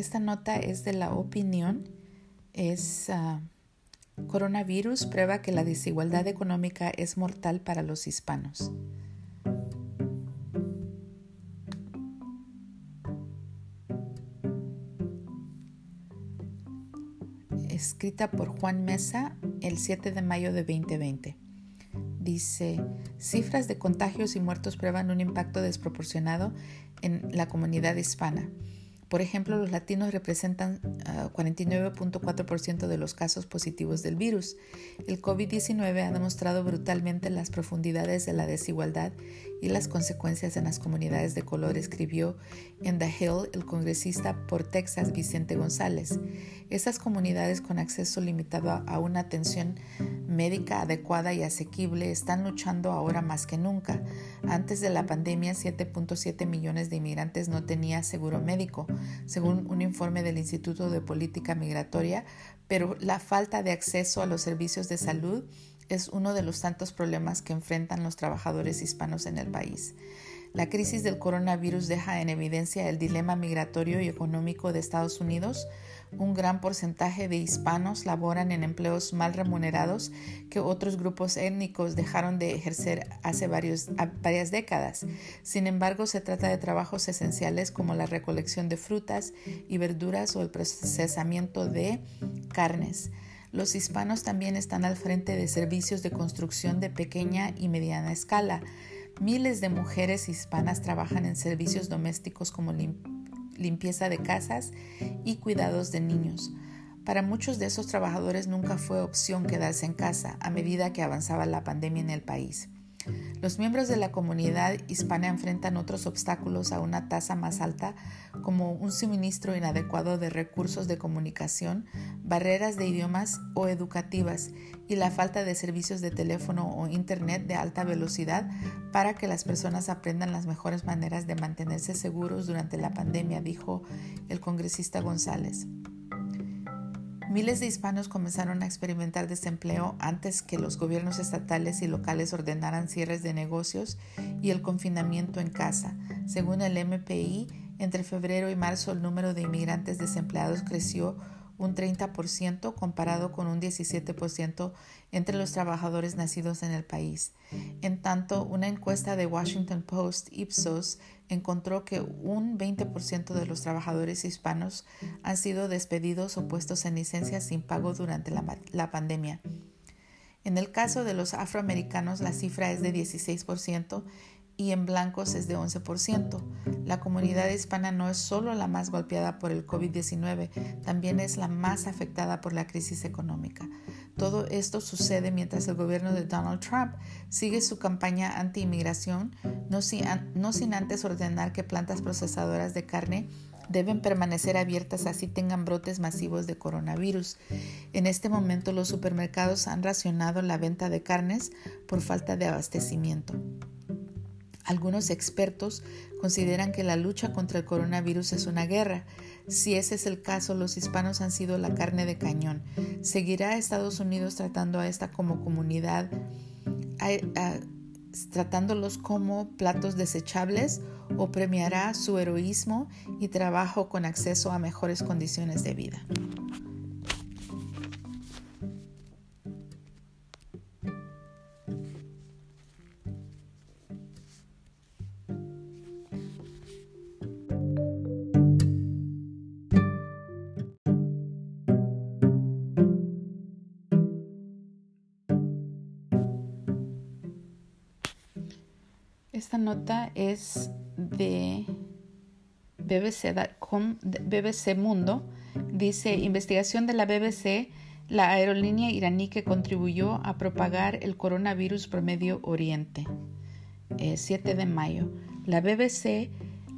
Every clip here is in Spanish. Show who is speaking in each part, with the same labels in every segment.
Speaker 1: Esta nota es de la opinión. Es ah, coronavirus prueba que la desigualdad económica es mortal para los hispanos. Escrita por Juan Mesa el 7 de mayo de 2020. Dice, cifras de contagios y muertos prueban un impacto desproporcionado en la comunidad hispana. Por ejemplo, los latinos representan 49.4% ah, de los casos positivos del virus. El COVID-19 ha demostrado brutalmente las profundidades de la desigualdad y las consecuencias en las comunidades de color, escribió en The Hill el congresista por Texas Vicente González. Esas comunidades con acceso limitado a una atención médica adecuada y asequible están luchando ahora más que nunca. Antes de la pandemia, 7.7 millones de inmigrantes no tenían seguro médico, según un informe del Instituto de Política Migratoria, pero la falta de acceso a los servicios de salud es uno de los tantos problemas que enfrentan los trabajadores hispanos en el país. La crisis del coronavirus deja en evidencia el dilema migratorio y económico de Estados Unidos. Un gran porcentaje de hispanos laboran en empleos mal remunerados que otros grupos étnicos dejaron de ejercer hace varias décadas. Sin embargo, se trata de trabajos esenciales como la recolección de frutas y verduras o el procesamiento de carnes. Los hispanos también están al frente de servicios de construcción de pequeña y mediana escala. Miles de mujeres hispanas trabajan en servicios domésticos como limpieza de casas y cuidados de niños. Para muchos de esos trabajadores nunca fue opción quedarse en casa a medida que avanzaba la pandemia en el país. Los miembros de la comunidad hispana enfrentan otros obstáculos a una tasa más alta, como un suministro inadecuado de recursos de comunicación, barreras de idiomas o educativas y la falta de servicios de teléfono o internet de alta velocidad para que las personas aprendan las mejores maneras de mantenerse seguros durante la pandemia, dijo el congresista González. Miles de hispanos comenzaron a experimentar desempleo antes que los gobiernos estatales y locales ordenaran cierres de negocios y el confinamiento en casa. Según el MPI, entre febrero y marzo el número de inmigrantes desempleados creció un 30% comparado con un 17% entre los trabajadores nacidos en el país. En tanto, una encuesta de Washington Post Ipsos encontró que un 20% de los trabajadores hispanos han sido despedidos o puestos en licencia sin pago durante la, la pandemia. En el caso de los afroamericanos, la cifra es de 16% y en blancos es de 11%. La comunidad hispana no es solo la más golpeada por el COVID-19, también es la más afectada por la crisis económica. Todo esto sucede mientras el gobierno de Donald Trump sigue su campaña anti-inmigración, no, no sin antes ordenar que plantas procesadoras de carne deben permanecer abiertas así tengan brotes masivos de coronavirus. En este momento los supermercados han racionado la venta de carnes por falta de abastecimiento. Algunos expertos consideran que la lucha contra el coronavirus es una guerra. Si ese es el caso, los hispanos han sido la carne de cañón. ¿Seguirá Estados Unidos tratando a esta como comunidad, tratándolos como platos desechables o premiará su heroísmo y trabajo con acceso a mejores condiciones de vida? Esta nota es de BBC, BBC Mundo. Dice, investigación de la BBC, la aerolínea iraní que contribuyó a propagar el coronavirus por Medio Oriente. 7 de mayo. La BBC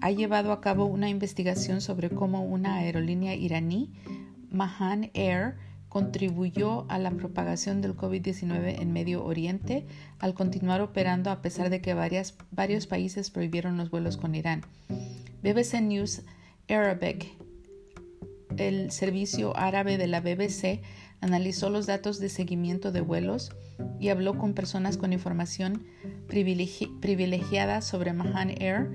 Speaker 1: ha llevado a cabo una investigación sobre cómo una aerolínea iraní, Mahan Air, contribuyó a la propagación del COVID-19 en Medio Oriente al continuar operando a pesar de que varios países prohibieron los vuelos con Irán. BBC News Arabic, el servicio árabe de la BBC, analizó los datos de seguimiento de vuelos y habló con personas con información privilegiada sobre Mahan Air,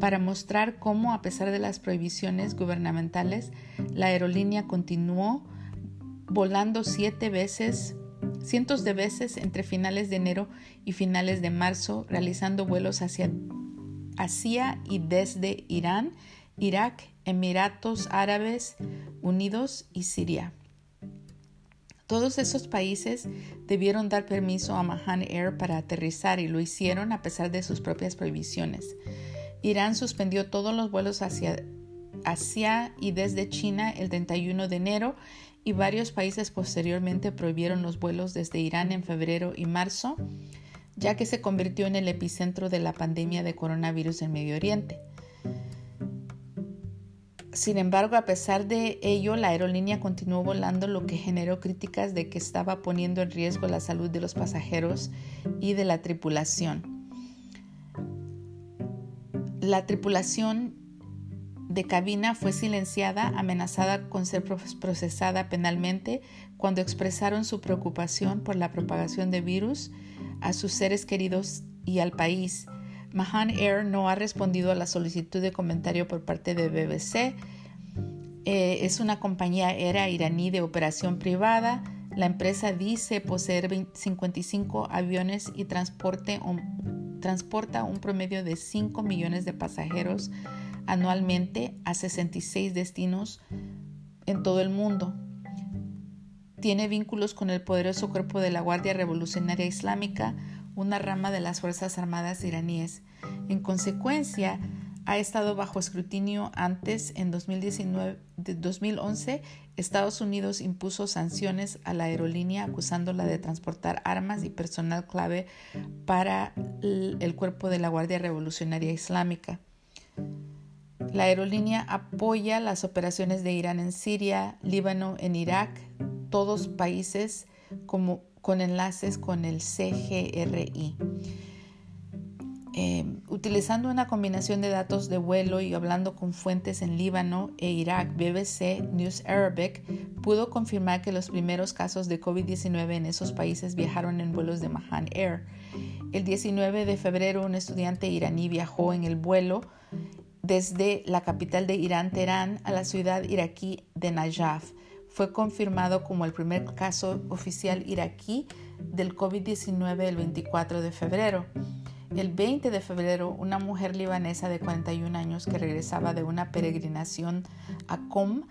Speaker 1: para mostrar cómo, a pesar de las prohibiciones gubernamentales, la aerolínea continuó volando siete veces, cientos de veces entre finales de enero y finales de marzo, realizando vuelos hacia, hacia y desde Irán, Irak, Emiratos Árabes Unidos y Siria. Todos esos países debieron dar permiso a Mahan Air para aterrizar y lo hicieron a pesar de sus propias prohibiciones. Irán suspendió todos los vuelos hacia, hacia y desde China el 31 de enero y varios países posteriormente prohibieron los vuelos desde Irán en febrero y marzo, ya que se convirtió en el epicentro de la pandemia de coronavirus en Medio Oriente. Sin embargo, a pesar de ello, la aerolínea continuó volando, lo que generó críticas de que estaba poniendo en riesgo la salud de los pasajeros y de la tripulación. La tripulación de cabina fue silenciada, amenazada con ser procesada penalmente cuando expresaron su preocupación por la propagación de virus a sus seres queridos y al país Mahan Air no ha respondido a la solicitud de comentario por parte de BBC. Eh, es una compañía aérea iraní de operación privada. La empresa dice poseer 55 aviones y transporta un promedio de 5 millones de pasajeros anualmente a 66 destinos en todo el mundo. Tiene vínculos con el poderoso cuerpo de la Guardia Revolucionaria Islámica, una rama de las Fuerzas Armadas iraníes. En consecuencia, ha estado bajo escrutinio antes, en 2019, 2011, Estados Unidos impuso sanciones a la aerolínea acusándola de transportar armas y personal clave para el cuerpo de la Guardia Revolucionaria Islámica. La aerolínea apoya las operaciones de Irán en Siria, Líbano, en Irak, todos países como con enlaces con el CGRI. Eh, utilizando una combinación de datos de vuelo y hablando con fuentes en Líbano e Irak, BBC News Arabic pudo confirmar que los primeros casos de COVID-19 en esos países viajaron en vuelos de Mahan Air. El 19 de febrero, un estudiante iraní viajó en el vuelo desde la capital de Irán, Teherán, a la ciudad iraquí de Najaf fue confirmado como el primer caso oficial iraquí del COVID-19 el 24 de febrero. El 20 de febrero, una mujer libanesa de 41 años que regresaba de una peregrinación a Qom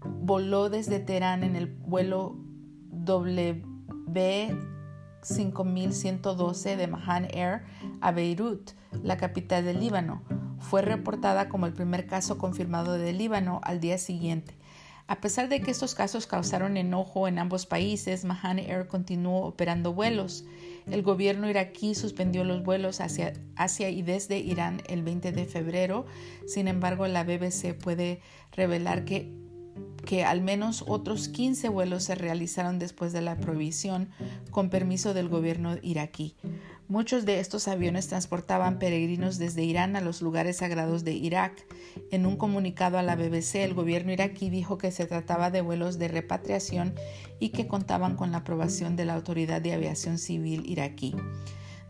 Speaker 1: voló desde Teherán en el vuelo W5112 de Mahan Air a Beirut, la capital del Líbano. Fue reportada como el primer caso confirmado de Líbano al día siguiente. A pesar de que estos casos causaron enojo en ambos países, Mahan Air continuó operando vuelos. El gobierno iraquí suspendió los vuelos hacia, hacia y desde Irán el 20 de febrero. Sin embargo, la BBC puede revelar que, que al menos otros 15 vuelos se realizaron después de la prohibición con permiso del gobierno iraquí. Muchos de estos aviones transportaban peregrinos desde Irán a los lugares sagrados de Irak. En un comunicado a la BBC, el gobierno iraquí dijo que se trataba de vuelos de repatriación y que contaban con la aprobación de la Autoridad de Aviación Civil iraquí.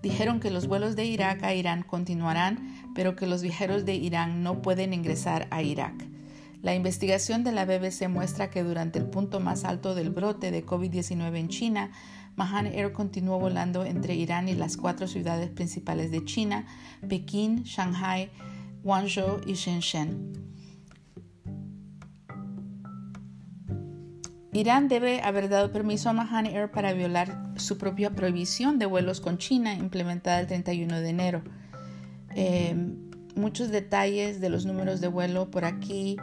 Speaker 1: Dijeron que los vuelos de Irak a Irán continuarán, pero que los viajeros de Irán no pueden ingresar a Irak. La investigación de la BBC muestra que durante el punto más alto del brote de COVID-19 en China, Mahan Air continuó volando entre Irán y las cuatro ciudades principales de China, Pekín, Shanghai, Guangzhou y Shenzhen. Irán debe haber dado permiso a Mahan Air para violar su propia prohibición de vuelos con China implementada el 31 de enero. Eh, muchos detalles de los números de vuelo por aquí.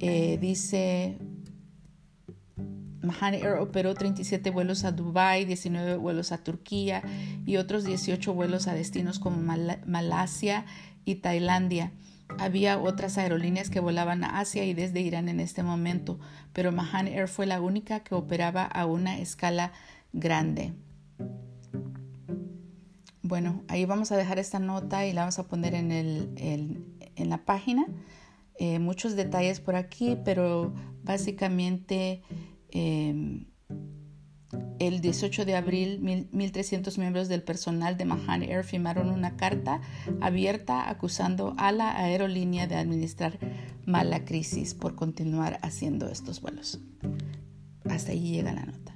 Speaker 1: Eh, dice Mahan Air operó 37 vuelos a Dubái, 19 vuelos a Turquía y otros 18 vuelos a destinos como Malasia y Tailandia. Había otras aerolíneas que volaban a Asia y desde Irán en este momento, pero Mahan Air fue la única que operaba a una escala grande. Bueno, ahí vamos a dejar esta nota y la vamos a poner en, el, en la página. Eh, muchos detalles por aquí, pero básicamente Em,
Speaker 2: el 18 de abril, 1.300 miembros del personal de Mahan Air firmaron una carta abierta acusando a la aerolínea de administrar mal la crisis por continuar haciendo estos vuelos. Hasta ahí llega la nota.